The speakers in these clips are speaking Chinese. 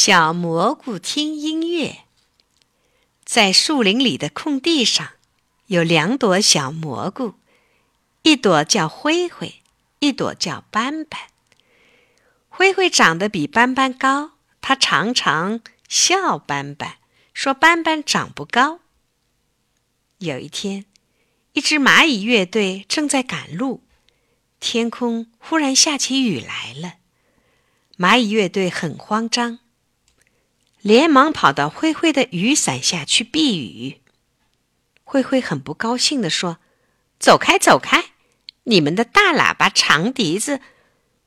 小蘑菇听音乐。在树林里的空地上，有两朵小蘑菇，一朵叫灰灰，一朵叫斑斑。灰灰长得比斑斑高，它常常笑斑斑，说斑斑长不高。有一天，一支蚂蚁乐队正在赶路，天空忽然下起雨来了，蚂蚁乐队很慌张。连忙跑到灰灰的雨伞下去避雨。灰灰很不高兴地说：“走开，走开！你们的大喇叭、长笛子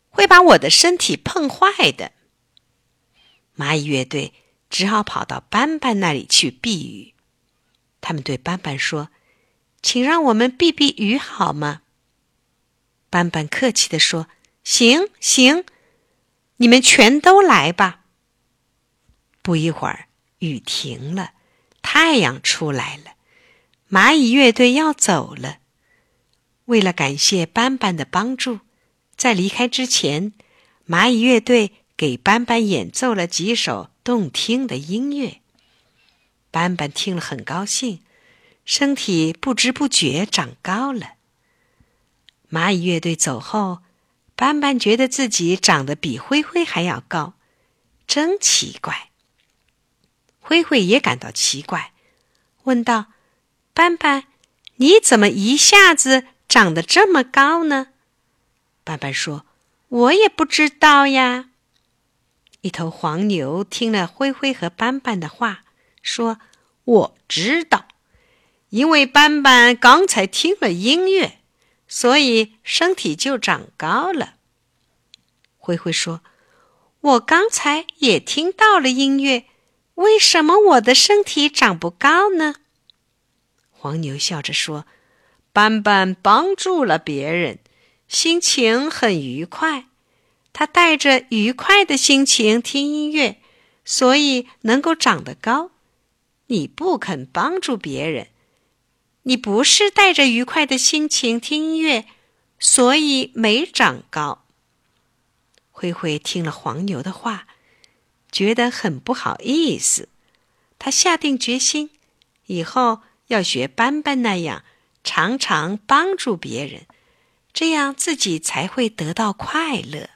会把我的身体碰坏的。”蚂蚁乐队只好跑到斑斑那里去避雨。他们对斑斑说：“请让我们避避雨好吗？”斑斑客气地说：“行行，你们全都来吧。”不一会儿，雨停了，太阳出来了。蚂蚁乐队要走了。为了感谢斑斑的帮助，在离开之前，蚂蚁乐队给斑斑演奏了几首动听的音乐。斑斑听了很高兴，身体不知不觉长高了。蚂蚁乐队走后，斑斑觉得自己长得比灰灰还要高，真奇怪。灰灰也感到奇怪，问道：“斑斑，你怎么一下子长得这么高呢？”斑斑说：“我也不知道呀。”一头黄牛听了灰灰和斑斑的话，说：“我知道，因为斑斑刚才听了音乐，所以身体就长高了。”灰灰说：“我刚才也听到了音乐。”为什么我的身体长不高呢？黄牛笑着说：“斑斑帮助了别人，心情很愉快。他带着愉快的心情听音乐，所以能够长得高。你不肯帮助别人，你不是带着愉快的心情听音乐，所以没长高。”灰灰听了黄牛的话。觉得很不好意思，他下定决心，以后要学斑斑那样，常常帮助别人，这样自己才会得到快乐。